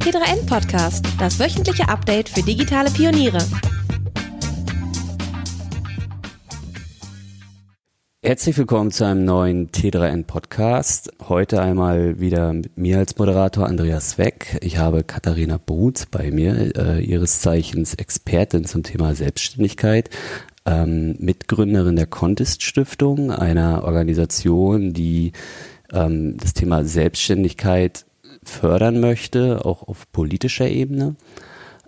T3N Podcast, das wöchentliche Update für digitale Pioniere. Herzlich willkommen zu einem neuen T3N Podcast. Heute einmal wieder mit mir als Moderator Andreas Weck. Ich habe Katharina Brutz bei mir, äh, ihres Zeichens Expertin zum Thema Selbstständigkeit, ähm, Mitgründerin der Contest Stiftung, einer Organisation, die ähm, das Thema Selbstständigkeit fördern möchte, auch auf politischer Ebene.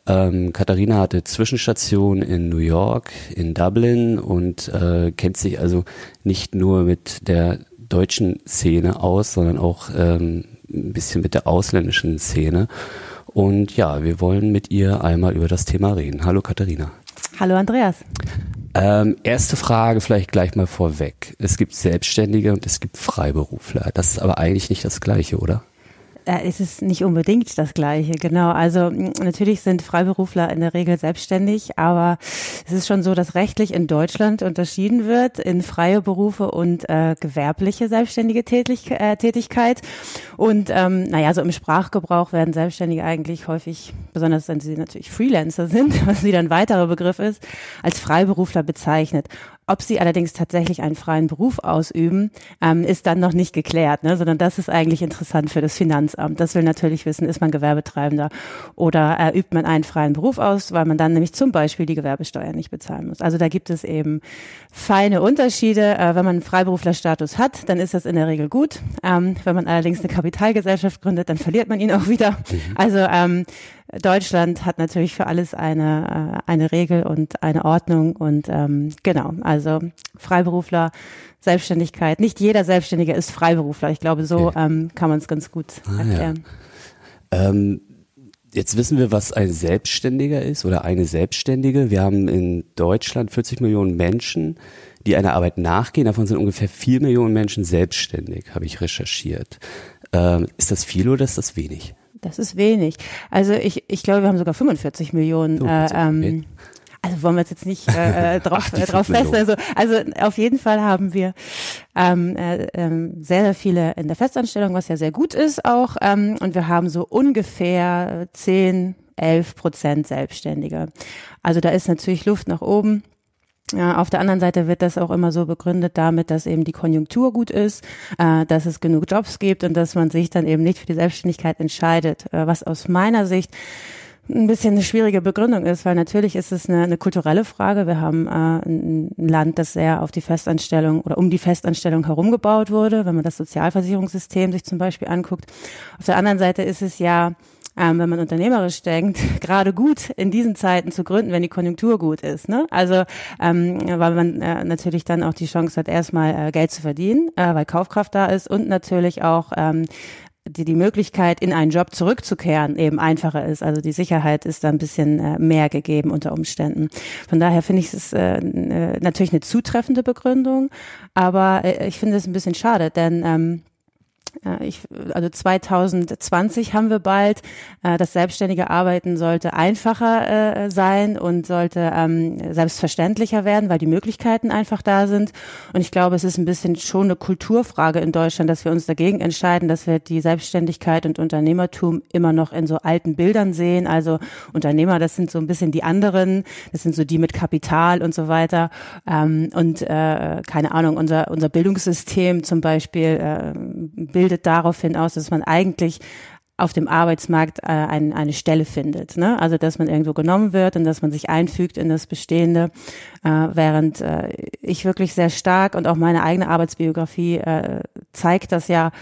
Ähm, Katharina hatte Zwischenstation in New York, in Dublin und äh, kennt sich also nicht nur mit der deutschen Szene aus, sondern auch ähm, ein bisschen mit der ausländischen Szene. Und ja, wir wollen mit ihr einmal über das Thema reden. Hallo Katharina. Hallo Andreas. Ähm, erste Frage vielleicht gleich mal vorweg. Es gibt Selbstständige und es gibt Freiberufler. Das ist aber eigentlich nicht das Gleiche, oder? Äh, ist es nicht unbedingt das Gleiche, genau. Also natürlich sind Freiberufler in der Regel selbstständig, aber es ist schon so, dass rechtlich in Deutschland unterschieden wird in freie Berufe und äh, gewerbliche selbstständige Tätig äh, Tätigkeit. Und ähm, naja, so im Sprachgebrauch werden Selbstständige eigentlich häufig, besonders wenn sie natürlich Freelancer sind, was wieder ein weiterer Begriff ist, als Freiberufler bezeichnet. Ob sie allerdings tatsächlich einen freien Beruf ausüben, ähm, ist dann noch nicht geklärt, ne? sondern das ist eigentlich interessant für das Finanzamt. Das will natürlich wissen, ist man Gewerbetreibender oder äh, übt man einen freien Beruf aus, weil man dann nämlich zum Beispiel die Gewerbesteuer nicht bezahlen muss. Also da gibt es eben feine Unterschiede. Äh, wenn man einen Freiberuflerstatus hat, dann ist das in der Regel gut. Ähm, wenn man allerdings eine Kapitalgesellschaft gründet, dann verliert man ihn auch wieder. Mhm. Also ähm, Deutschland hat natürlich für alles eine, äh, eine Regel und eine Ordnung und ähm, genau, also Freiberufler, Selbstständigkeit. Nicht jeder Selbstständige ist Freiberufler. Ich glaube, so okay. ähm, kann man es ganz gut ah, erklären. Ja. Ähm, jetzt wissen wir, was ein Selbstständiger ist oder eine Selbstständige. Wir haben in Deutschland 40 Millionen Menschen, die einer Arbeit nachgehen. Davon sind ungefähr 4 Millionen Menschen selbstständig, habe ich recherchiert. Ähm, ist das viel oder ist das wenig? Das ist wenig. Also ich, ich glaube, wir haben sogar 45 Millionen. Oh, äh, ähm, also wollen wir jetzt nicht äh, äh drauf, Ach, äh, drauf fest. Also, also auf jeden Fall haben wir ähm, äh, äh, sehr, sehr viele in der Festanstellung, was ja sehr gut ist auch. Ähm, und wir haben so ungefähr 10, 11 Prozent Selbstständige. Also da ist natürlich Luft nach oben. Ja, auf der anderen Seite wird das auch immer so begründet damit, dass eben die Konjunktur gut ist, äh, dass es genug Jobs gibt und dass man sich dann eben nicht für die Selbstständigkeit entscheidet, äh, was aus meiner Sicht ein bisschen eine schwierige Begründung ist, weil natürlich ist es eine, eine kulturelle Frage. Wir haben äh, ein Land, das sehr auf die Festanstellung oder um die Festanstellung herumgebaut wurde, wenn man das Sozialversicherungssystem sich zum Beispiel anguckt. Auf der anderen Seite ist es ja ähm, wenn man unternehmerisch denkt, gerade gut in diesen Zeiten zu gründen, wenn die Konjunktur gut ist. Ne? Also ähm, weil man äh, natürlich dann auch die Chance hat, erstmal äh, Geld zu verdienen, äh, weil Kaufkraft da ist und natürlich auch ähm, die, die Möglichkeit, in einen Job zurückzukehren, eben einfacher ist. Also die Sicherheit ist da ein bisschen äh, mehr gegeben unter Umständen. Von daher finde ich es äh, natürlich eine zutreffende Begründung, aber äh, ich finde es ein bisschen schade, denn ähm, ich, also 2020 haben wir bald. Äh, das selbstständige Arbeiten sollte einfacher äh, sein und sollte ähm, selbstverständlicher werden, weil die Möglichkeiten einfach da sind. Und ich glaube, es ist ein bisschen schon eine Kulturfrage in Deutschland, dass wir uns dagegen entscheiden, dass wir die Selbstständigkeit und Unternehmertum immer noch in so alten Bildern sehen. Also Unternehmer, das sind so ein bisschen die anderen, das sind so die mit Kapital und so weiter. Ähm, und äh, keine Ahnung, unser unser Bildungssystem zum Beispiel äh, bildet daraufhin aus, dass man eigentlich auf dem Arbeitsmarkt äh, ein, eine Stelle findet. Ne? Also dass man irgendwo genommen wird und dass man sich einfügt in das Bestehende, äh, während äh, ich wirklich sehr stark und auch meine eigene Arbeitsbiografie äh, zeigt das ja,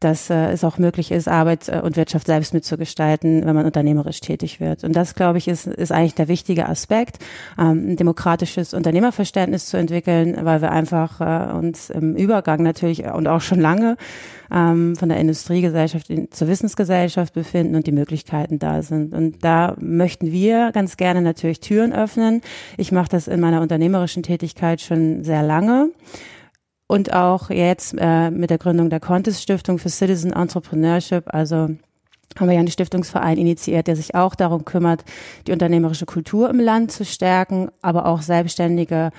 dass äh, es auch möglich ist, Arbeit äh, und Wirtschaft selbst mitzugestalten, wenn man unternehmerisch tätig wird. Und das, glaube ich, ist, ist eigentlich der wichtige Aspekt, ähm, ein demokratisches Unternehmerverständnis zu entwickeln, weil wir einfach äh, uns im Übergang natürlich und auch schon lange ähm, von der Industriegesellschaft in, zur Wissensgesellschaft befinden und die Möglichkeiten da sind. Und da möchten wir ganz gerne natürlich Türen öffnen. Ich mache das in meiner unternehmerischen Tätigkeit schon sehr lange und auch jetzt äh, mit der Gründung der Contest Stiftung für Citizen Entrepreneurship, also haben wir ja einen Stiftungsverein initiiert, der sich auch darum kümmert, die unternehmerische Kultur im Land zu stärken, aber auch Selbstständige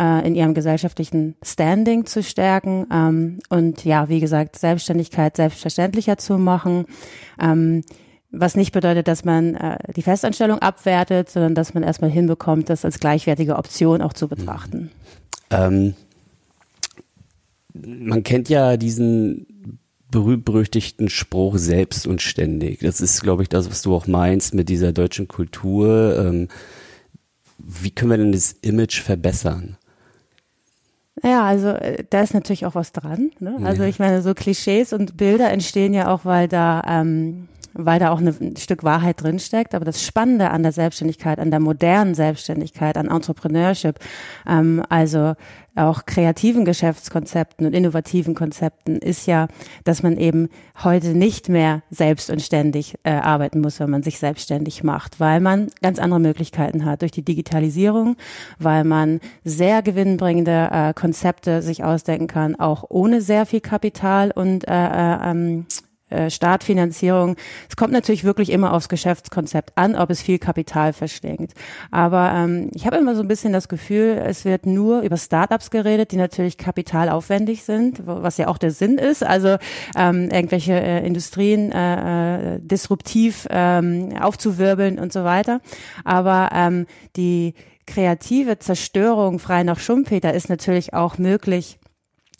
äh, in ihrem gesellschaftlichen Standing zu stärken ähm, und ja, wie gesagt, Selbstständigkeit selbstverständlicher zu machen. Ähm, was nicht bedeutet, dass man äh, die Festanstellung abwertet, sondern dass man erstmal hinbekommt, das als gleichwertige Option auch zu betrachten. Ähm, man kennt ja diesen berühmt-berüchtigten Spruch selbst und ständig. Das ist, glaube ich, das, was du auch meinst mit dieser deutschen Kultur. Ähm, wie können wir denn das Image verbessern? Ja, also äh, da ist natürlich auch was dran. Ne? Also ja. ich meine, so Klischees und Bilder entstehen ja auch, weil da ähm, weil da auch ein Stück Wahrheit drinsteckt. Aber das Spannende an der Selbstständigkeit, an der modernen Selbstständigkeit, an Entrepreneurship, ähm, also auch kreativen Geschäftskonzepten und innovativen Konzepten ist ja, dass man eben heute nicht mehr selbst und ständig äh, arbeiten muss, wenn man sich selbstständig macht, weil man ganz andere Möglichkeiten hat durch die Digitalisierung, weil man sehr gewinnbringende äh, Konzepte sich ausdenken kann, auch ohne sehr viel Kapital und äh, äh, ähm, äh, Startfinanzierung. Es kommt natürlich wirklich immer aufs Geschäftskonzept an, ob es viel Kapital verschlingt. Aber ähm, ich habe immer so ein bisschen das Gefühl, es wird nur über Startups geredet, die natürlich kapitalaufwendig sind, was ja auch der Sinn ist. Also ähm, irgendwelche äh, Industrien äh, äh, disruptiv ähm, aufzuwirbeln und so weiter. Aber ähm, die kreative Zerstörung frei nach Schumpeter ist natürlich auch möglich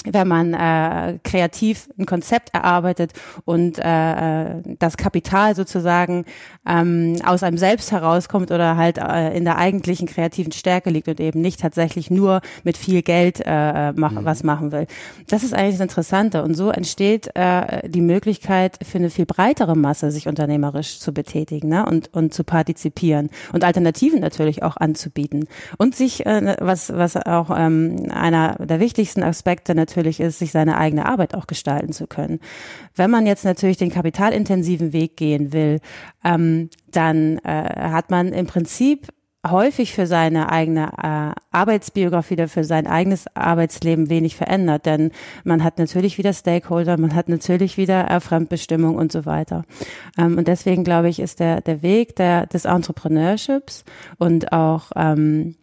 wenn man äh, kreativ ein Konzept erarbeitet und äh, äh, das Kapital sozusagen ähm, aus einem selbst herauskommt oder halt äh, in der eigentlichen kreativen Stärke liegt und eben nicht tatsächlich nur mit viel Geld äh, mach, mhm. was machen will. Das ist eigentlich das Interessante und so entsteht äh, die Möglichkeit für eine viel breitere Masse, sich unternehmerisch zu betätigen ne? und, und zu partizipieren und Alternativen natürlich auch anzubieten und sich, äh, was, was auch ähm, einer der wichtigsten Aspekte natürlich ist, sich seine eigene Arbeit auch gestalten zu können. Wenn man jetzt natürlich den kapitalintensiven Weg gehen will, ähm, dann äh, hat man im Prinzip häufig für seine eigene äh, Arbeitsbiografie oder für sein eigenes Arbeitsleben wenig verändert, denn man hat natürlich wieder Stakeholder, man hat natürlich wieder äh, Fremdbestimmung und so weiter. Ähm, und deswegen glaube ich, ist der der Weg der des Entrepreneurships und auch ähm,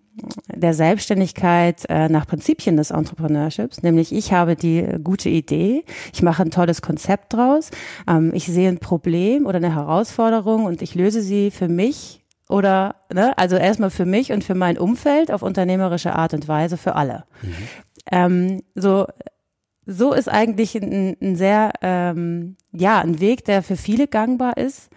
der Selbstständigkeit äh, nach Prinzipien des Entrepreneurships, nämlich ich habe die gute Idee, ich mache ein tolles Konzept draus, ähm, ich sehe ein Problem oder eine Herausforderung und ich löse sie für mich oder, ne, also erstmal für mich und für mein Umfeld auf unternehmerische Art und Weise für alle. Mhm. Ähm, so, so ist eigentlich ein, ein sehr, ähm, ja, ein Weg, der für viele gangbar ist.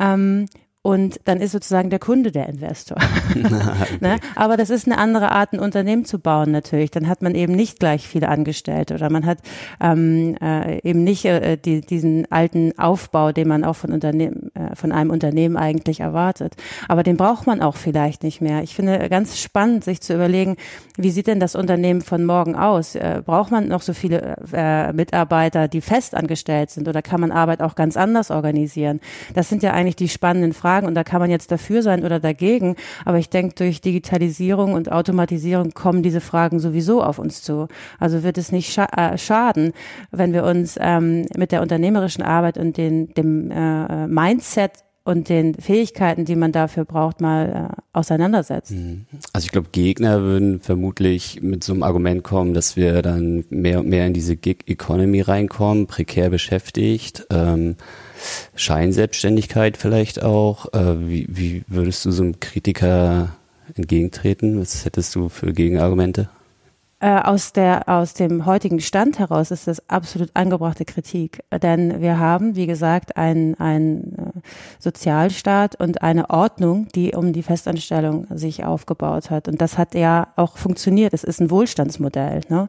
Ähm, und dann ist sozusagen der Kunde der Investor. ne? Aber das ist eine andere Art, ein Unternehmen zu bauen natürlich. Dann hat man eben nicht gleich viele Angestellte oder man hat ähm, äh, eben nicht äh, die, diesen alten Aufbau, den man auch von, Unternehmen, äh, von einem Unternehmen eigentlich erwartet. Aber den braucht man auch vielleicht nicht mehr. Ich finde ganz spannend, sich zu überlegen, wie sieht denn das Unternehmen von morgen aus? Äh, braucht man noch so viele äh, Mitarbeiter, die fest angestellt sind oder kann man Arbeit auch ganz anders organisieren? Das sind ja eigentlich die spannenden Fragen Fragen und da kann man jetzt dafür sein oder dagegen. Aber ich denke, durch Digitalisierung und Automatisierung kommen diese Fragen sowieso auf uns zu. Also wird es nicht scha äh, schaden, wenn wir uns ähm, mit der unternehmerischen Arbeit und den, dem äh, Mindset und den Fähigkeiten, die man dafür braucht, mal äh, auseinandersetzt. Mhm. Also ich glaube, Gegner würden vermutlich mit so einem Argument kommen, dass wir dann mehr und mehr in diese Gig-Economy reinkommen, prekär beschäftigt. Ähm, Scheinselbstständigkeit vielleicht auch. Äh, wie, wie würdest du so einem Kritiker entgegentreten? Was hättest du für Gegenargumente? Äh, aus der aus dem heutigen Stand heraus ist das absolut angebrachte Kritik, denn wir haben, wie gesagt, einen ein äh, Sozialstaat und eine Ordnung, die um die Festanstellung sich aufgebaut hat und das hat ja auch funktioniert. Es ist ein Wohlstandsmodell. Ne?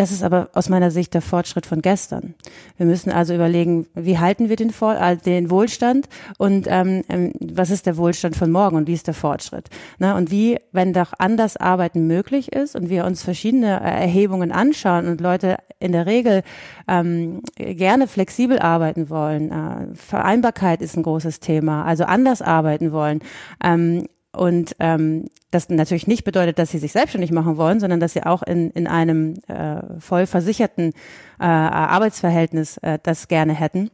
Das ist aber aus meiner Sicht der Fortschritt von gestern. Wir müssen also überlegen, wie halten wir den, Vor äh, den Wohlstand und ähm, ähm, was ist der Wohlstand von morgen und wie ist der Fortschritt. Ne? Und wie, wenn doch anders Arbeiten möglich ist und wir uns verschiedene äh, Erhebungen anschauen und Leute in der Regel ähm, gerne flexibel arbeiten wollen, äh, Vereinbarkeit ist ein großes Thema, also anders arbeiten wollen, ähm, und ähm, das natürlich nicht bedeutet, dass sie sich selbstständig machen wollen, sondern dass sie auch in, in einem äh, voll versicherten äh, Arbeitsverhältnis äh, das gerne hätten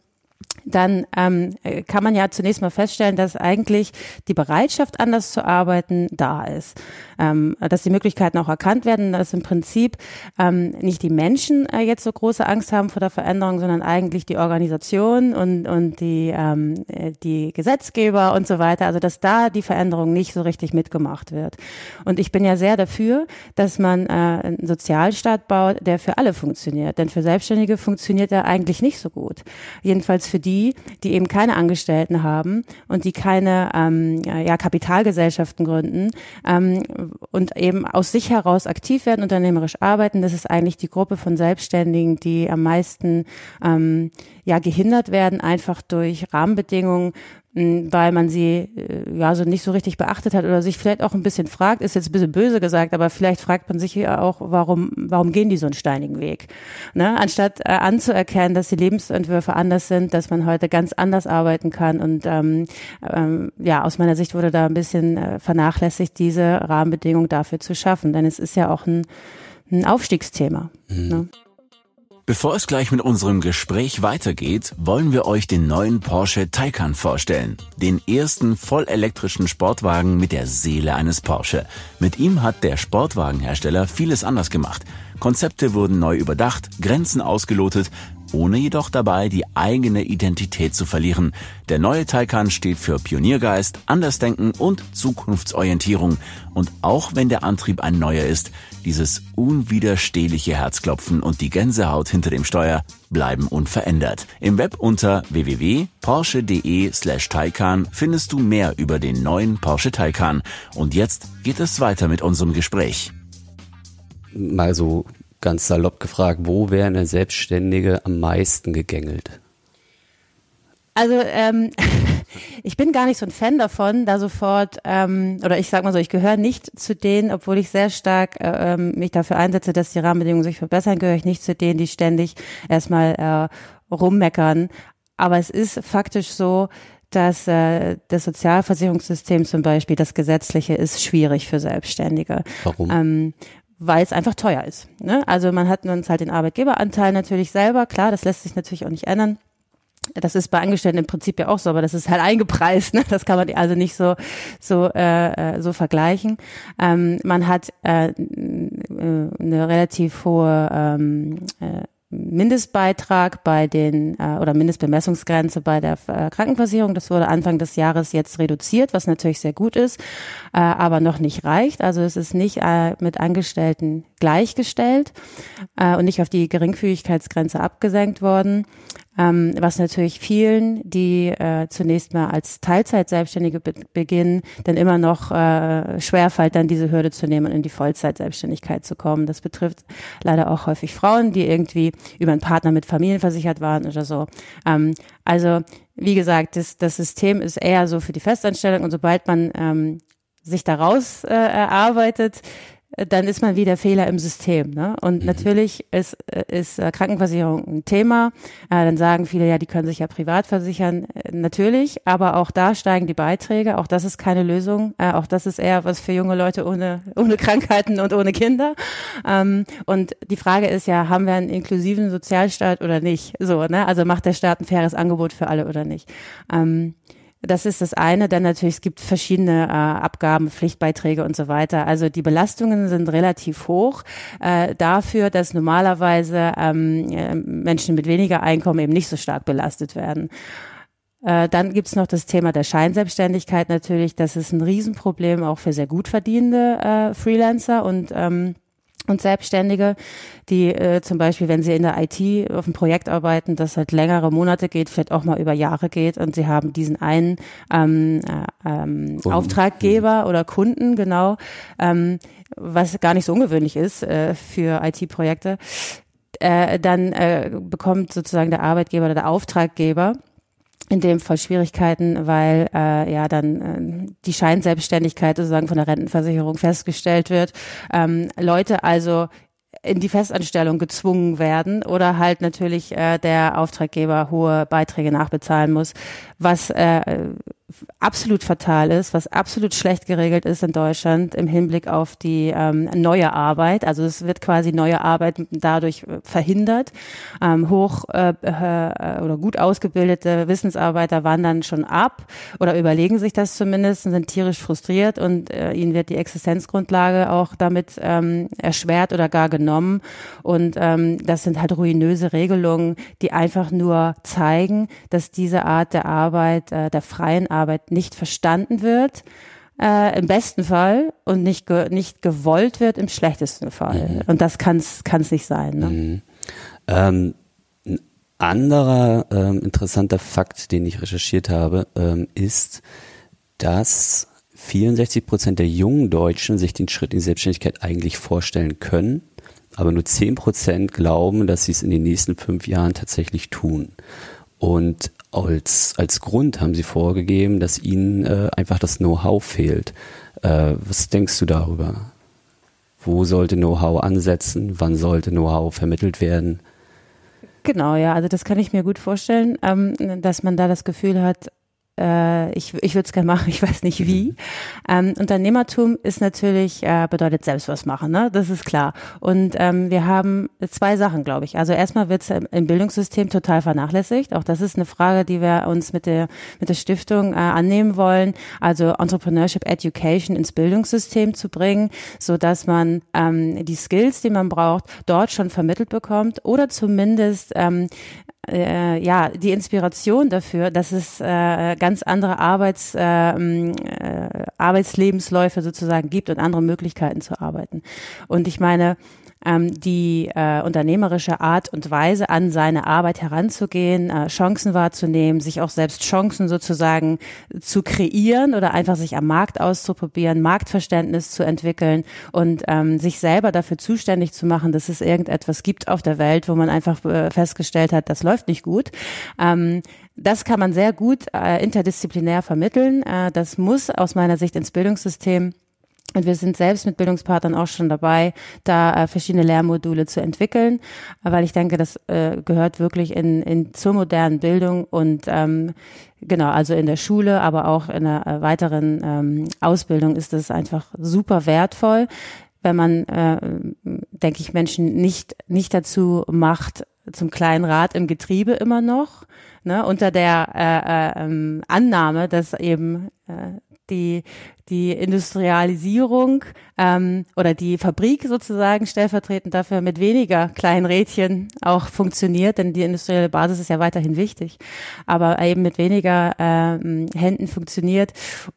dann ähm, kann man ja zunächst mal feststellen, dass eigentlich die Bereitschaft, anders zu arbeiten, da ist. Ähm, dass die Möglichkeiten auch erkannt werden, dass im Prinzip ähm, nicht die Menschen äh, jetzt so große Angst haben vor der Veränderung, sondern eigentlich die Organisation und, und die, ähm, äh, die Gesetzgeber und so weiter. Also dass da die Veränderung nicht so richtig mitgemacht wird. Und ich bin ja sehr dafür, dass man äh, einen Sozialstaat baut, der für alle funktioniert. Denn für Selbstständige funktioniert er eigentlich nicht so gut. Jedenfalls für die, die eben keine Angestellten haben und die keine ähm, ja, Kapitalgesellschaften gründen ähm, und eben aus sich heraus aktiv werden, unternehmerisch arbeiten. Das ist eigentlich die Gruppe von Selbstständigen, die am meisten ähm, ja gehindert werden, einfach durch Rahmenbedingungen, weil man sie äh, ja so nicht so richtig beachtet hat oder sich vielleicht auch ein bisschen fragt, ist jetzt ein bisschen böse gesagt, aber vielleicht fragt man sich ja auch, warum, warum gehen die so einen steinigen Weg? Ne? Anstatt äh, anzuerkennen, dass die Lebensentwürfe anders sind, dass man heute ganz anders arbeiten kann und ähm, ähm, ja, aus meiner Sicht wurde da ein bisschen äh, vernachlässigt, diese Rahmenbedingungen dafür zu schaffen, denn es ist ja auch ein, ein Aufstiegsthema. Mhm. Ne? Bevor es gleich mit unserem Gespräch weitergeht, wollen wir euch den neuen Porsche Taycan vorstellen. Den ersten vollelektrischen Sportwagen mit der Seele eines Porsche. Mit ihm hat der Sportwagenhersteller vieles anders gemacht. Konzepte wurden neu überdacht, Grenzen ausgelotet, ohne jedoch dabei die eigene Identität zu verlieren. Der neue Taycan steht für Pioniergeist, Andersdenken und Zukunftsorientierung. Und auch wenn der Antrieb ein neuer ist, dieses unwiderstehliche Herzklopfen und die Gänsehaut hinter dem Steuer bleiben unverändert. Im Web unter www.porsche.de slash Taycan findest du mehr über den neuen Porsche Taycan. Und jetzt geht es weiter mit unserem Gespräch. Mal so ganz salopp gefragt, wo wäre eine Selbstständige am meisten gegängelt? Also ähm, ich bin gar nicht so ein Fan davon, da sofort, ähm, oder ich sag mal so, ich gehöre nicht zu denen, obwohl ich sehr stark äh, ähm, mich dafür einsetze, dass die Rahmenbedingungen sich verbessern, gehöre ich nicht zu denen, die ständig erstmal äh, rummeckern. Aber es ist faktisch so, dass äh, das Sozialversicherungssystem zum Beispiel, das gesetzliche, ist schwierig für Selbstständige. Warum? Ähm, weil es einfach teuer ist. Ne? Also man hat uns halt den Arbeitgeberanteil natürlich selber, klar, das lässt sich natürlich auch nicht ändern. Das ist bei Angestellten im Prinzip ja auch so, aber das ist halt eingepreist. Ne? Das kann man also nicht so so äh, äh so vergleichen. Ähm, man hat äh, eine relativ hohe ähm, äh, Mindestbeitrag bei den äh, oder Mindestbemessungsgrenze bei der äh, Krankenversicherung. Das wurde Anfang des Jahres jetzt reduziert, was natürlich sehr gut ist, äh, aber noch nicht reicht. Also es ist nicht äh, mit Angestellten gleichgestellt äh, und nicht auf die Geringfügigkeitsgrenze abgesenkt worden ähm, was natürlich vielen, die äh, zunächst mal als Teilzeit-Selbstständige be beginnen, dann immer noch äh, schwerfällt, dann diese Hürde zu nehmen und in die Vollzeit-Selbstständigkeit zu kommen. Das betrifft leider auch häufig Frauen, die irgendwie über einen Partner mit Familien versichert waren oder so. Ähm, also wie gesagt, das, das System ist eher so für die Festanstellung und sobald man ähm, sich daraus äh, erarbeitet, dann ist man wieder Fehler im System. Ne? Und mhm. natürlich ist, ist äh, Krankenversicherung ein Thema. Äh, dann sagen viele, ja, die können sich ja privat versichern. Äh, natürlich, aber auch da steigen die Beiträge. Auch das ist keine Lösung. Äh, auch das ist eher was für junge Leute ohne, ohne Krankheiten und ohne Kinder. Ähm, und die Frage ist ja, haben wir einen inklusiven Sozialstaat oder nicht? So, ne? Also macht der Staat ein faires Angebot für alle oder nicht? Das ist das eine. Dann natürlich, es gibt verschiedene äh, Abgaben, Pflichtbeiträge und so weiter. Also die Belastungen sind relativ hoch äh, dafür, dass normalerweise ähm, äh, Menschen mit weniger Einkommen eben nicht so stark belastet werden. Äh, dann gibt's noch das Thema der Scheinselbstständigkeit natürlich. Das ist ein Riesenproblem auch für sehr gut verdienende äh, Freelancer und ähm, und Selbstständige, die äh, zum Beispiel, wenn sie in der IT auf einem Projekt arbeiten, das halt längere Monate geht, vielleicht auch mal über Jahre geht und sie haben diesen einen ähm, äh, ähm, Auftraggeber oder Kunden, genau, ähm, was gar nicht so ungewöhnlich ist äh, für IT-Projekte, äh, dann äh, bekommt sozusagen der Arbeitgeber oder der Auftraggeber in dem Fall Schwierigkeiten, weil äh, ja dann äh, die Scheinselbstständigkeit sozusagen von der Rentenversicherung festgestellt wird. Ähm, Leute also in die Festanstellung gezwungen werden oder halt natürlich äh, der Auftraggeber hohe Beiträge nachbezahlen muss, was äh, absolut fatal ist, was absolut schlecht geregelt ist in Deutschland im Hinblick auf die ähm, neue Arbeit. Also es wird quasi neue Arbeit dadurch äh, verhindert. Ähm, hoch äh, äh, oder gut ausgebildete Wissensarbeiter wandern schon ab oder überlegen sich das zumindest und sind tierisch frustriert und äh, ihnen wird die Existenzgrundlage auch damit ähm, erschwert oder gar genommen. Und ähm, das sind halt ruinöse Regelungen, die einfach nur zeigen, dass diese Art der Arbeit, äh, der freien Arbeit nicht verstanden wird. Äh, im besten Fall und nicht ge nicht gewollt wird im schlechtesten Fall. Mhm. Und das kann es nicht sein. Ne? Mhm. Ähm, ein anderer ähm, interessanter Fakt, den ich recherchiert habe, ähm, ist, dass 64 Prozent der jungen Deutschen sich den Schritt in die Selbstständigkeit eigentlich vorstellen können, aber nur 10 Prozent glauben, dass sie es in den nächsten fünf Jahren tatsächlich tun. Und als, als Grund haben sie vorgegeben, dass ihnen äh, einfach das Know-how fehlt. Äh, was denkst du darüber? Wo sollte Know-how ansetzen? Wann sollte Know-how vermittelt werden? Genau, ja, also das kann ich mir gut vorstellen, ähm, dass man da das Gefühl hat, äh, ich, ich würde es gerne machen, ich weiß nicht wie. Ähm, Unternehmertum ist natürlich, äh, bedeutet selbst was machen, ne? das ist klar. Und ähm, wir haben zwei Sachen, glaube ich. Also erstmal wird es im Bildungssystem total vernachlässigt. Auch das ist eine Frage, die wir uns mit der, mit der Stiftung äh, annehmen wollen. Also Entrepreneurship Education ins Bildungssystem zu bringen, so dass man ähm, die Skills, die man braucht, dort schon vermittelt bekommt oder zumindest ähm, äh, ja die Inspiration dafür, dass es äh, ganz andere Arbeits, äh, äh, Arbeitslebensläufe sozusagen gibt und andere Möglichkeiten zu arbeiten. Und ich meine, ähm, die äh, unternehmerische Art und Weise an seine Arbeit heranzugehen, äh, Chancen wahrzunehmen, sich auch selbst Chancen sozusagen zu kreieren oder einfach sich am Markt auszuprobieren, Marktverständnis zu entwickeln und ähm, sich selber dafür zuständig zu machen, dass es irgendetwas gibt auf der Welt, wo man einfach äh, festgestellt hat, das läuft nicht gut. Ähm, das kann man sehr gut äh, interdisziplinär vermitteln. Äh, das muss aus meiner Sicht ins Bildungssystem und wir sind selbst mit Bildungspartnern auch schon dabei, da äh, verschiedene Lehrmodule zu entwickeln, weil ich denke, das äh, gehört wirklich in, in zur modernen Bildung und ähm, genau, also in der Schule, aber auch in der äh, weiteren ähm, Ausbildung ist das einfach super wertvoll, wenn man, äh, denke ich, Menschen nicht nicht dazu macht, zum kleinen Rad im Getriebe immer noch, ne, unter der äh, äh, ähm, Annahme, dass eben äh, die, die Industrialisierung ähm, oder die Fabrik sozusagen stellvertretend dafür mit weniger kleinen Rädchen auch funktioniert, denn die industrielle Basis ist ja weiterhin wichtig, aber eben mit weniger ähm, Händen funktioniert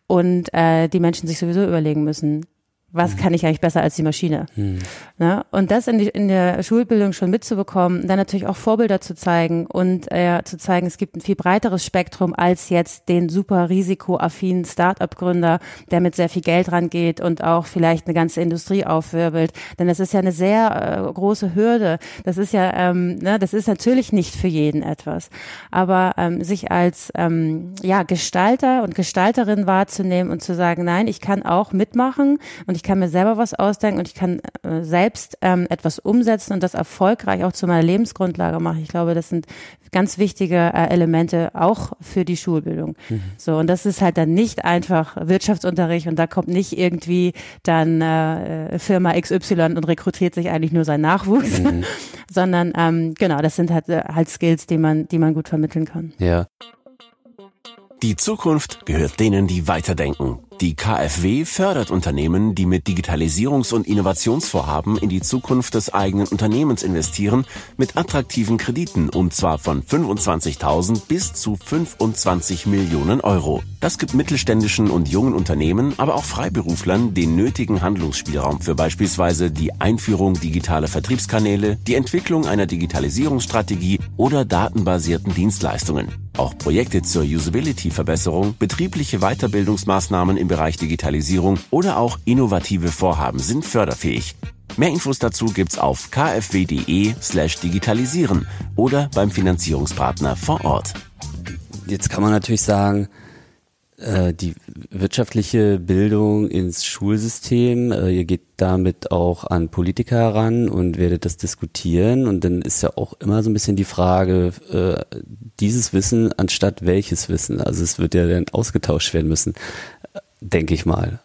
und äh, die Menschen sich sowieso überlegen müssen, was kann ich eigentlich besser als die Maschine? Mhm. Ne? Und das in, die, in der Schulbildung schon mitzubekommen, dann natürlich auch Vorbilder zu zeigen und äh, zu zeigen, es gibt ein viel breiteres Spektrum als jetzt den super risikoaffinen Start-up-Gründer, der mit sehr viel Geld rangeht und auch vielleicht eine ganze Industrie aufwirbelt. Denn das ist ja eine sehr äh, große Hürde. Das ist ja, ähm, ne, das ist natürlich nicht für jeden etwas. Aber ähm, sich als ähm, ja, Gestalter und Gestalterin wahrzunehmen und zu sagen, nein, ich kann auch mitmachen und ich kann mir selber was ausdenken und ich kann äh, selbst ähm, etwas umsetzen und das erfolgreich auch zu meiner Lebensgrundlage machen. Ich glaube, das sind ganz wichtige äh, Elemente auch für die Schulbildung. Mhm. So und das ist halt dann nicht einfach Wirtschaftsunterricht und da kommt nicht irgendwie dann äh, Firma XY und rekrutiert sich eigentlich nur seinen Nachwuchs, mhm. sondern ähm, genau, das sind halt, äh, halt Skills, die man, die man gut vermitteln kann. Ja. Die Zukunft gehört denen, die weiterdenken. Die KfW fördert Unternehmen, die mit Digitalisierungs- und Innovationsvorhaben in die Zukunft des eigenen Unternehmens investieren, mit attraktiven Krediten und zwar von 25.000 bis zu 25 Millionen Euro. Das gibt mittelständischen und jungen Unternehmen, aber auch Freiberuflern den nötigen Handlungsspielraum für beispielsweise die Einführung digitaler Vertriebskanäle, die Entwicklung einer Digitalisierungsstrategie oder datenbasierten Dienstleistungen. Auch Projekte zur Usability-Verbesserung, betriebliche Weiterbildungsmaßnahmen im Bereich Digitalisierung oder auch innovative Vorhaben sind förderfähig. Mehr Infos dazu gibt's auf kfw.de slash digitalisieren oder beim Finanzierungspartner vor Ort. Jetzt kann man natürlich sagen, äh, die wirtschaftliche Bildung ins Schulsystem. Äh, ihr geht damit auch an Politiker heran und werdet das diskutieren. Und dann ist ja auch immer so ein bisschen die Frage, äh, dieses Wissen anstatt welches Wissen. Also es wird ja dann ausgetauscht werden müssen, denke ich mal.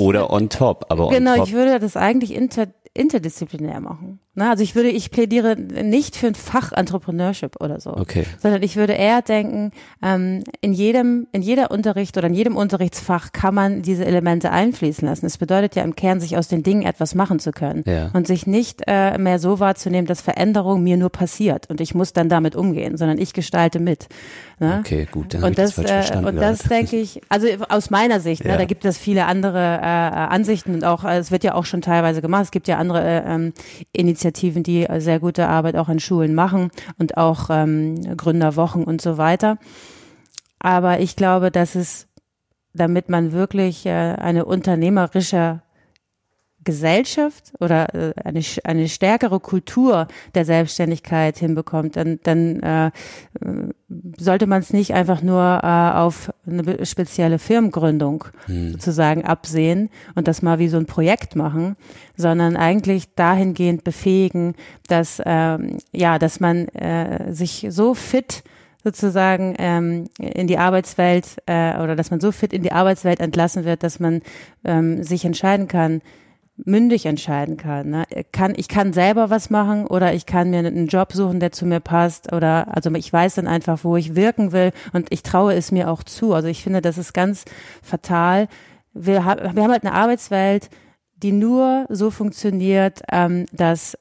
Oder on top, aber Genau, on top. ich würde das eigentlich inter, interdisziplinär machen. Na, also ich würde, ich plädiere nicht für ein Fach Entrepreneurship oder so, okay. sondern ich würde eher denken, ähm, in jedem, in jeder Unterricht oder in jedem Unterrichtsfach kann man diese Elemente einfließen lassen. Es bedeutet ja im Kern, sich aus den Dingen etwas machen zu können Ja. und sich nicht äh, mehr so wahrzunehmen, dass Veränderung mir nur passiert und ich muss dann damit umgehen, sondern ich gestalte mit. Ne? Okay, gut, dann Und ich das falsch äh, verstanden und das gerade. denke ich, also aus meiner Sicht, Ja. ne, da gibt es viele andere Ansichten und auch, äh, es wird ja auch schon teilweise gemacht. Es gibt ja andere äh, ähm, Initiativen, die äh, sehr gute Arbeit auch in Schulen machen und auch ähm, Gründerwochen und so weiter. Aber ich glaube, dass es, damit man wirklich äh, eine unternehmerische Gesellschaft oder äh, eine, eine stärkere Kultur der Selbstständigkeit hinbekommt, dann, dann äh, sollte man es nicht einfach nur äh, auf eine spezielle Firmengründung sozusagen absehen und das mal wie so ein Projekt machen, sondern eigentlich dahingehend befähigen, dass ähm, ja, dass man äh, sich so fit sozusagen ähm, in die Arbeitswelt äh, oder dass man so fit in die Arbeitswelt entlassen wird, dass man ähm, sich entscheiden kann, mündig entscheiden kann. Ne? kann. Ich kann selber was machen oder ich kann mir einen Job suchen, der zu mir passt oder also ich weiß dann einfach, wo ich wirken will und ich traue es mir auch zu. Also ich finde, das ist ganz fatal. Wir, wir haben halt eine Arbeitswelt, die nur so funktioniert, ähm, dass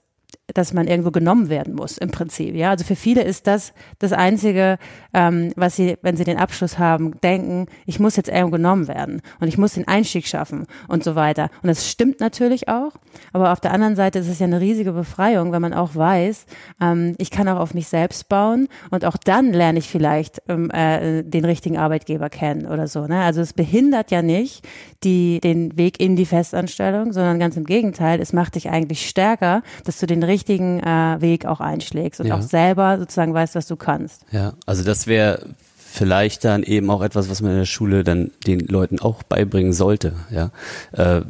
dass man irgendwo genommen werden muss im Prinzip. Ja, also für viele ist das das einzige, ähm, was sie, wenn sie den Abschluss haben, denken: Ich muss jetzt irgendwo genommen werden und ich muss den Einstieg schaffen und so weiter. Und das stimmt natürlich auch, aber auf der anderen Seite ist es ja eine riesige Befreiung, wenn man auch weiß, ähm, ich kann auch auf mich selbst bauen und auch dann lerne ich vielleicht ähm, äh, den richtigen Arbeitgeber kennen oder so. Ne? Also es behindert ja nicht die den Weg in die Festanstellung, sondern ganz im Gegenteil, es macht dich eigentlich stärker, dass du den richtigen äh, Weg auch einschlägst und Ja. auch selber sozusagen weißt, was du kannst. Ja, also das wäre vielleicht dann eben auch etwas, was man in der Schule dann den Leuten auch beibringen sollte. Ja, äh,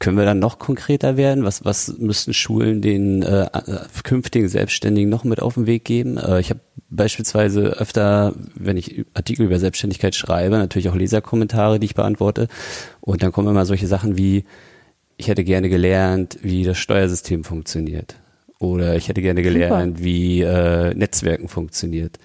können wir dann noch konkreter werden? Was was müssten Schulen den äh, äh, künftigen Selbstständigen noch mit auf den Weg geben? Äh, ich habe beispielsweise öfter, wenn ich Artikel über Selbstständigkeit schreibe, natürlich auch Leserkommentare, die ich beantworte, und dann kommen immer solche Sachen wie ich hätte gerne gelernt, wie das Steuersystem funktioniert. Oder ich hätte gerne gelernt, wie äh, Netzwerken funktioniert.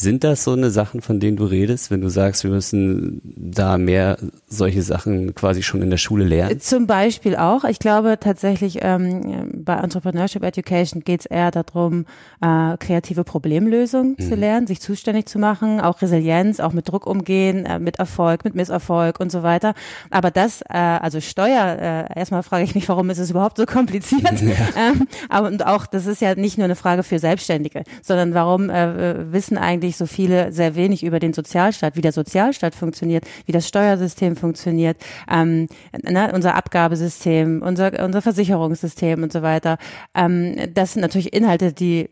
Sind das so eine Sachen, von denen du redest, wenn du sagst, wir müssen da mehr solche Sachen quasi schon in der Schule lernen? Zum Beispiel auch. Ich glaube tatsächlich, ähm, bei Entrepreneurship Education geht es eher darum, äh, kreative Problemlösung zu lernen, sich zuständig zu machen, auch Resilienz, auch mit Druck umgehen, äh, mit Erfolg, mit Misserfolg und so weiter. Aber das, äh, also Steuer, äh, erstmal frage ich mich, warum ist es überhaupt so kompliziert? Ähm, aber und auch, das ist ja nicht nur eine Frage für Selbstständige, sondern warum äh, wissen eigentlich so viele sehr wenig über den Sozialstaat, wie der Sozialstaat funktioniert, wie das Steuersystem funktioniert, ähm, ne, unser Abgabesystem, unser, unser Versicherungssystem und so weiter. Ähm, das sind natürlich Inhalte, die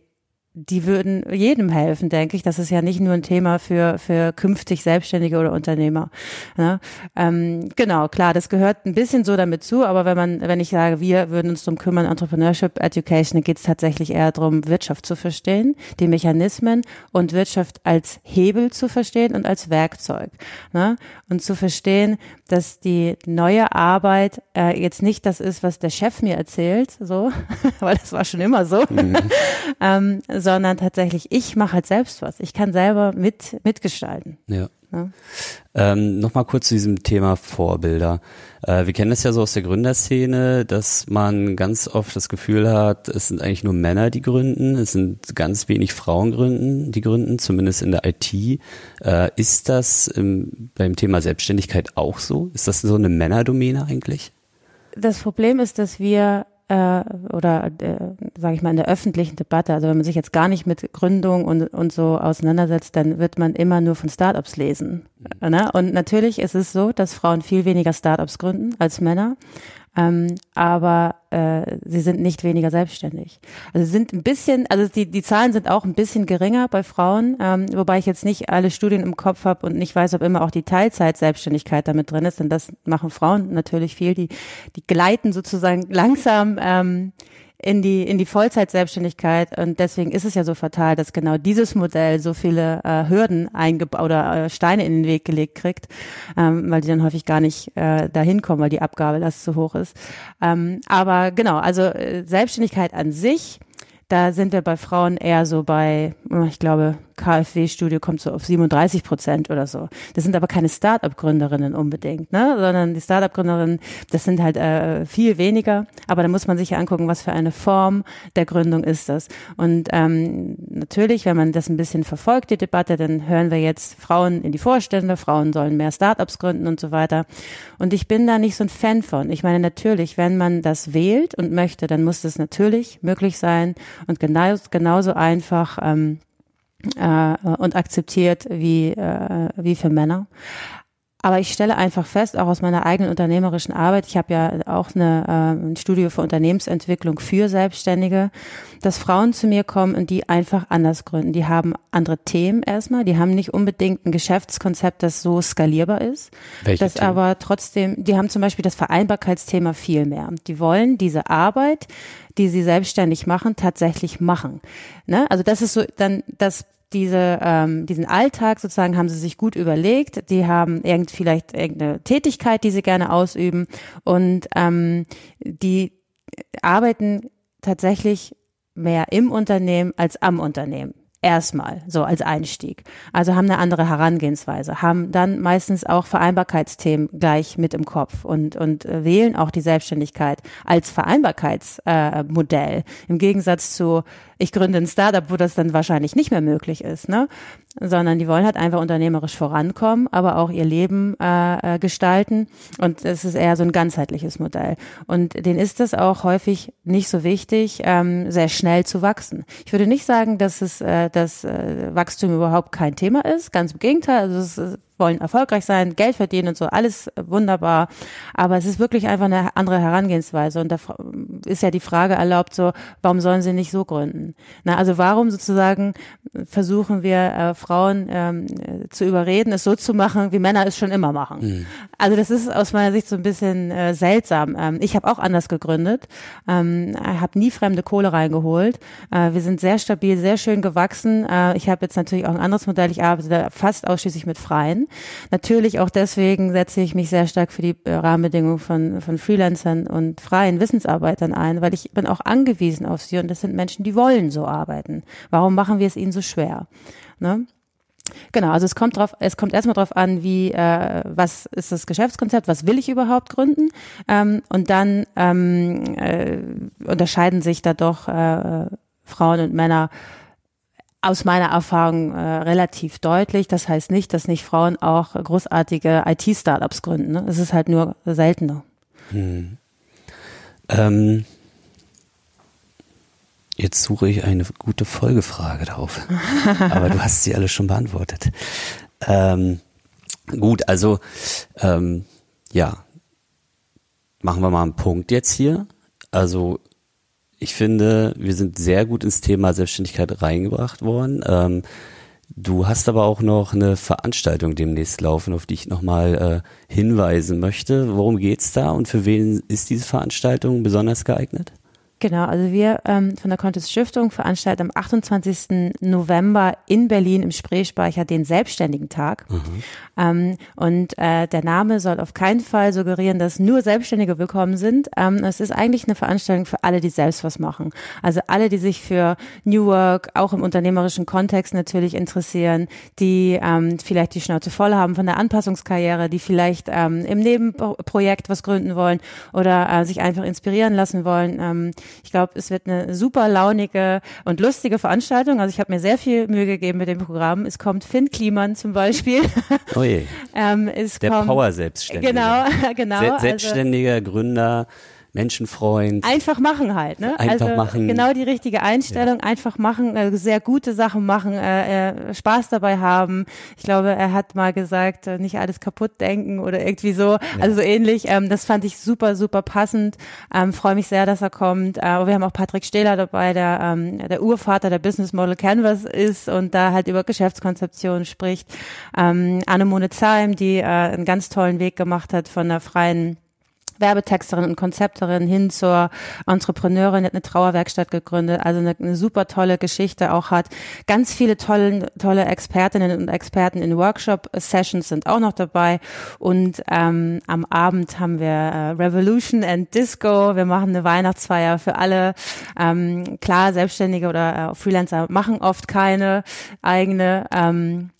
die würden jedem helfen, denke ich. Das ist ja nicht nur ein Thema für, für künftig Selbstständige oder Unternehmer. Ne? Ähm, genau, klar, das gehört ein bisschen so damit zu, aber wenn man, wenn ich sage, wir würden uns darum kümmern, Entrepreneurship Education, dann geht es tatsächlich eher darum, Wirtschaft zu verstehen, die Mechanismen und Wirtschaft als Hebel zu verstehen und als Werkzeug. Ne? Und zu verstehen, dass die neue Arbeit äh, jetzt nicht das ist, was der Chef mir erzählt, so, weil das war schon immer so, ähm, sondern tatsächlich, ich mache halt selbst was. Ich kann selber mit mitgestalten. Ja. Ja. Ähm, Nochmal kurz zu diesem Thema Vorbilder. Äh, wir kennen das ja so aus der Gründerszene, dass man ganz oft das Gefühl hat, es sind eigentlich nur Männer, die gründen, es sind ganz wenig Frauen gründen, die gründen, zumindest in der IT. Äh, ist das ähm, beim Thema Selbstständigkeit auch so? Ist das so eine Männerdomäne eigentlich? Das Problem ist, dass wir äh, oder äh, sage ich mal in der öffentlichen Debatte, also wenn man sich jetzt gar nicht mit Gründung und, und so auseinandersetzt, dann wird man immer nur von Startups lesen. Ne? Und natürlich ist es so, dass Frauen viel weniger Startups gründen als Männer. Ähm, aber äh, sie sind nicht weniger selbstständig. Also sind ein bisschen, also die, die Zahlen sind auch ein bisschen geringer bei Frauen, ähm, wobei ich jetzt nicht alle Studien im Kopf habe und nicht weiß, ob immer auch die Teilzeit-Selbstständigkeit damit drin ist, denn das machen Frauen natürlich viel. Die, die gleiten sozusagen langsam ähm, in die in die Vollzeitselbstständigkeit und deswegen ist es ja so fatal, dass genau dieses Modell so viele äh, Hürden eingebaut oder äh, Steine in den Weg gelegt kriegt, ähm, weil die dann häufig gar nicht äh, dahin kommen, weil die Abgabelast zu hoch ist. Ähm, aber genau, also äh, Selbstständigkeit an sich da sind wir bei Frauen eher so bei, ich glaube, KfW-Studie kommt so auf 37 Prozent oder so. Das sind aber keine Start-up-Gründerinnen unbedingt, ne? sondern die Start-up-Gründerinnen, das sind halt äh, viel weniger. Aber da muss man sich ja angucken, was für eine Form der Gründung ist das. Und ähm, natürlich, wenn man das ein bisschen verfolgt, die Debatte, dann hören wir jetzt Frauen in die Vorstände, Frauen sollen mehr Start-ups gründen und so weiter. Und ich bin da nicht so ein Fan von. Ich meine, natürlich, wenn man das wählt und möchte, dann muss das natürlich möglich sein und genau, genauso einfach ähm, äh, und akzeptiert wie, äh, wie für Männer. Aber ich stelle einfach fest, auch aus meiner eigenen unternehmerischen Arbeit, ich habe ja auch eine, äh, ein Studio für Unternehmensentwicklung für Selbstständige, dass Frauen zu mir kommen und die einfach anders gründen. Die haben andere Themen erstmal, die haben nicht unbedingt ein Geschäftskonzept, das so skalierbar ist. Welche das Themen? aber trotzdem, die haben zum Beispiel das Vereinbarkeitsthema viel mehr. Die wollen diese Arbeit, die sie selbstständig machen, tatsächlich machen. Ne? Also das ist so dann das diese, ähm, diesen Alltag sozusagen haben sie sich gut überlegt. Die haben irgend, vielleicht irgendeine Tätigkeit, die sie gerne ausüben und ähm, die arbeiten tatsächlich mehr im Unternehmen als am Unternehmen. Erstmal, so als Einstieg. Also haben eine andere Herangehensweise, haben dann meistens auch Vereinbarkeitsthemen gleich mit im Kopf und, und äh, wählen auch die Selbstständigkeit als Vereinbarkeitsmodell. Äh, Im Gegensatz zu ich gründe ein Startup, wo das dann wahrscheinlich nicht mehr möglich ist, ne? Sondern die wollen halt einfach unternehmerisch vorankommen, aber auch ihr Leben äh, äh, gestalten. Und es ist eher so ein ganzheitliches Modell. Und denen ist es auch häufig nicht so wichtig, ähm, sehr schnell zu wachsen. Ich würde nicht sagen, dass es äh, dass äh, Wachstum überhaupt kein Thema ist. Ganz im Gegenteil. Also es wollen erfolgreich sein, Geld verdienen und so, alles wunderbar. Aber es ist wirklich einfach eine andere Herangehensweise. Und da ist ja die Frage erlaubt, so, warum sollen sie nicht so gründen? Na, also warum sozusagen versuchen wir äh, Frauen ähm, zu überreden, es so zu machen, wie Männer es schon immer machen? Mhm. Also das ist aus meiner Sicht so ein bisschen äh, seltsam. Ähm, ich habe auch anders gegründet, ähm, habe nie fremde Kohle reingeholt. Äh, wir sind sehr stabil, sehr schön gewachsen. Äh, ich habe jetzt natürlich auch ein anderes Modell. Ich arbeite fast ausschließlich mit Freien. Natürlich auch deswegen setze ich mich sehr stark für die äh, Rahmenbedingungen von, von Freelancern und freien Wissensarbeitern ein, weil ich bin auch angewiesen auf sie und das sind Menschen, die wollen so arbeiten. Warum machen wir es ihnen so schwer? Ne? Genau, also es kommt drauf, es kommt erstmal drauf an, wie, äh, was ist das Geschäftskonzept, was will ich überhaupt gründen? Ähm, und dann ähm, äh, unterscheiden sich da doch äh, Frauen und Männer aus meiner Erfahrung äh, relativ deutlich. Das heißt nicht, dass nicht Frauen auch großartige IT-Startups gründen. Ne? Es ist halt nur seltener. Hm. Ähm, jetzt suche ich eine gute Folgefrage darauf. Aber du hast sie alle schon beantwortet. Ähm, gut, also ähm, ja, machen wir mal einen Punkt jetzt hier. Also ich finde, wir sind sehr gut ins Thema Selbstständigkeit reingebracht worden. Ähm, du hast aber auch noch eine Veranstaltung demnächst laufen, auf die ich nochmal äh, hinweisen möchte. Worum geht's da und für wen ist diese Veranstaltung besonders geeignet? Genau, also wir ähm, von der Contest Stiftung veranstalten am 28. November in Berlin im Spreespeicher den Selbstständigen Tag. Mhm. Ähm, und äh, der Name soll auf keinen Fall suggerieren, dass nur Selbstständige willkommen sind. Ähm, es ist eigentlich eine Veranstaltung für alle, die selbst was machen. Also alle, die sich für New Work auch im unternehmerischen Kontext natürlich interessieren, die ähm, vielleicht die Schnauze voll haben von der Anpassungskarriere, die vielleicht ähm, im Nebenprojekt was gründen wollen oder äh, sich einfach inspirieren lassen wollen. Ähm, ich glaube, es wird eine super launige und lustige Veranstaltung. Also ich habe mir sehr viel Mühe gegeben mit dem Programm. Es kommt Finn Kliman zum Beispiel. Oh je. ähm, Der Power-Selbstständige. Genau, genau. Se also Selbstständiger, also, Gründer, Menschenfreund. Einfach machen halt, ne? Einfach also machen. Genau die richtige Einstellung, ja. einfach machen, äh, sehr gute Sachen machen, äh, äh, Spaß dabei haben. Ich glaube, er hat mal gesagt, äh, nicht alles kaputt denken oder irgendwie so, ja. also so ähnlich. Ähm, das fand ich super, super passend. Ähm, Freue mich sehr, dass er kommt. Äh, aber wir haben auch Patrick Stehler dabei, der ähm, der Urvater der Business Model Canvas ist und da halt über Geschäftskonzeption spricht. Ähm, Annemone Zaim, die äh, einen ganz tollen Weg gemacht hat von der freien Werbetexterin und Konzepterin hin zur Entrepreneurin, hat eine Trauerwerkstatt gegründet, also eine, eine super tolle Geschichte auch hat. Ganz viele tolle, tolle Expertinnen und Experten in Workshop-Sessions sind auch noch dabei und ähm, am Abend haben wir äh, Revolution and Disco. Wir machen eine Weihnachtsfeier für alle. Ähm, klar, Selbstständige oder äh, Freelancer machen oft keine eigene. Ähm,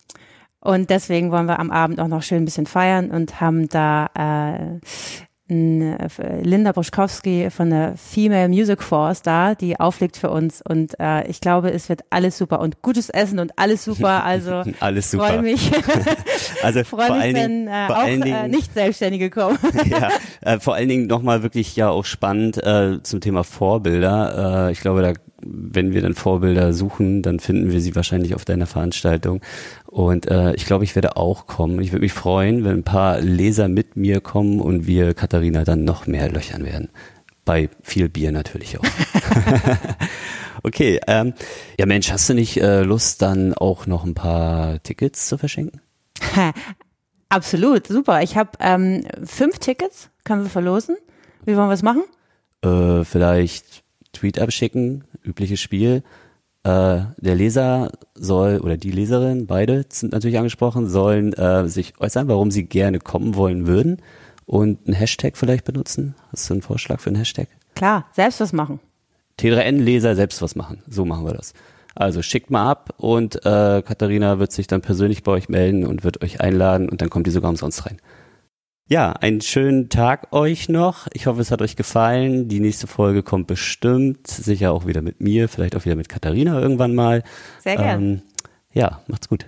und deswegen wollen wir am Abend auch noch schön ein bisschen feiern und haben da äh, Linda Bruschkowski von der Female Music Force da, die auflegt für uns und äh, ich glaube, es wird alles super und gutes Essen und alles super, also alles super. freue mich, also freue mich, wenn äh, auch äh, Dingen, äh, nicht Selbstständige kommen. ja, äh, vor allen Dingen nochmal wirklich ja auch spannend äh, zum Thema Vorbilder. Äh, ich glaube, da wenn wir dann Vorbilder suchen, dann finden wir sie wahrscheinlich auf deiner Veranstaltung. Und äh, ich glaube, ich werde auch kommen. Ich würde mich freuen, wenn ein paar Leser mit mir kommen und wir Katharina dann noch mehr löchern werden. Bei viel Bier natürlich auch. okay, ähm, ja Mensch, hast du nicht äh, Lust, dann auch noch ein paar Tickets zu verschenken? Absolut, super. Ich habe ähm, fünf Tickets, können wir verlosen. Wie wollen wir es machen? Äh, vielleicht Tweet abschicken, übliches Spiel. Äh, der Leser soll oder die Leserin, beide sind natürlich angesprochen, sollen äh, sich äußern, warum sie gerne kommen wollen würden und einen Hashtag vielleicht benutzen. Hast du einen Vorschlag für einen Hashtag? Klar, selbst was machen. T3N-Leser selbst was machen. So machen wir das. Also schickt mal ab und äh, Katharina wird sich dann persönlich bei euch melden und wird euch einladen und dann kommt die sogar umsonst rein. Ja, einen schönen Tag euch noch. Ich hoffe, es hat euch gefallen. Die nächste Folge kommt bestimmt, sicher auch wieder mit mir, vielleicht auch wieder mit Katharina irgendwann mal. Sehr gerne. Ähm, ja, macht's gut.